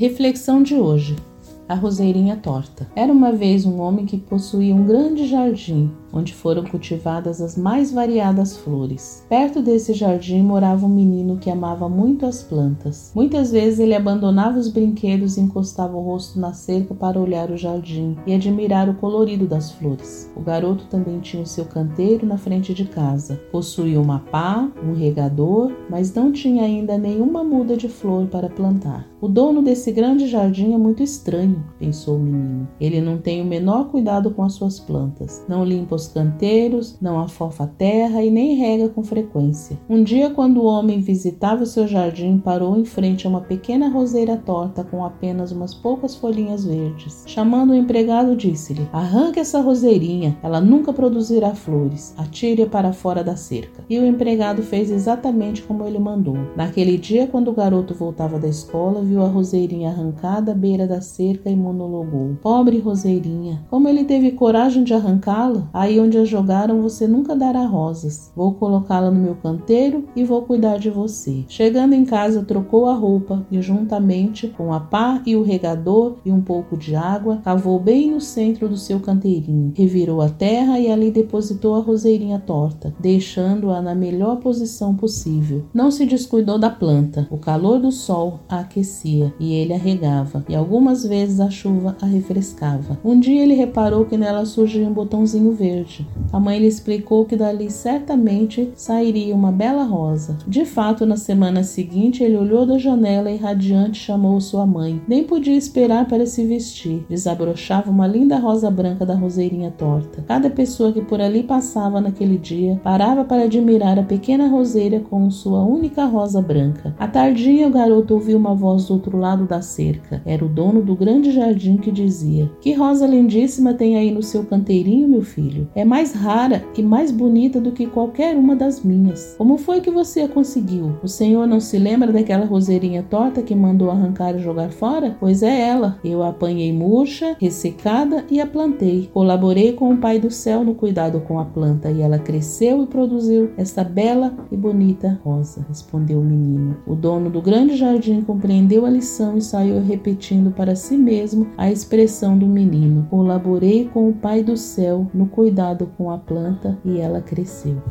Reflexão de hoje: a roseirinha torta. Era uma vez um homem que possuía um grande jardim onde foram cultivadas as mais variadas flores. Perto desse jardim morava um menino que amava muito as plantas. Muitas vezes ele abandonava os brinquedos e encostava o rosto na cerca para olhar o jardim e admirar o colorido das flores. O garoto também tinha o seu canteiro na frente de casa. Possuía uma pá, um regador, mas não tinha ainda nenhuma muda de flor para plantar. O dono desse grande jardim é muito estranho, pensou o menino. Ele não tem o menor cuidado com as suas plantas, não limpa os canteiros, não afofa a terra e nem rega com frequência. Um dia, quando o homem visitava o seu jardim, parou em frente a uma pequena roseira torta com apenas umas poucas folhinhas verdes. Chamando o empregado, disse-lhe: Arranque essa roseirinha, ela nunca produzirá flores. Atire-a para fora da cerca. E o empregado fez exatamente como ele mandou. Naquele dia, quando o garoto voltava da escola, viu a roseirinha arrancada à beira da cerca e monologou: Pobre roseirinha, como ele teve coragem de arrancá-la? Aí onde a jogaram você nunca dará rosas. Vou colocá-la no meu canteiro e vou cuidar de você. Chegando em casa, trocou a roupa e, juntamente com a pá e o regador e um pouco de água, cavou bem no centro do seu canteirinho. Revirou a terra e ali depositou a roseirinha torta, deixando-a na melhor posição possível. Não se descuidou da planta. O calor do sol a aquecia e ele a regava, e algumas vezes a chuva a refrescava. Um dia ele reparou que nela surgia um botãozinho verde. A mãe lhe explicou que dali certamente sairia uma bela rosa. De fato, na semana seguinte, ele olhou da janela e radiante chamou sua mãe. Nem podia esperar para se vestir. Desabrochava uma linda rosa branca da roseirinha torta. Cada pessoa que por ali passava naquele dia parava para admirar a pequena roseira com sua única rosa branca. À tardinha, o garoto ouviu uma voz do outro lado da cerca. Era o dono do grande jardim que dizia: Que rosa lindíssima tem aí no seu canteirinho, meu filho? é mais rara e mais bonita do que qualquer uma das minhas. Como foi que você a conseguiu? O senhor não se lembra daquela roseirinha torta que mandou arrancar e jogar fora? Pois é ela. Eu a apanhei murcha, ressecada e a plantei. Colaborei com o Pai do Céu no cuidado com a planta e ela cresceu e produziu esta bela e bonita rosa, respondeu o menino. O dono do grande jardim compreendeu a lição e saiu repetindo para si mesmo a expressão do menino. Colaborei com o Pai do Céu no cuidado com a planta e ela cresceu.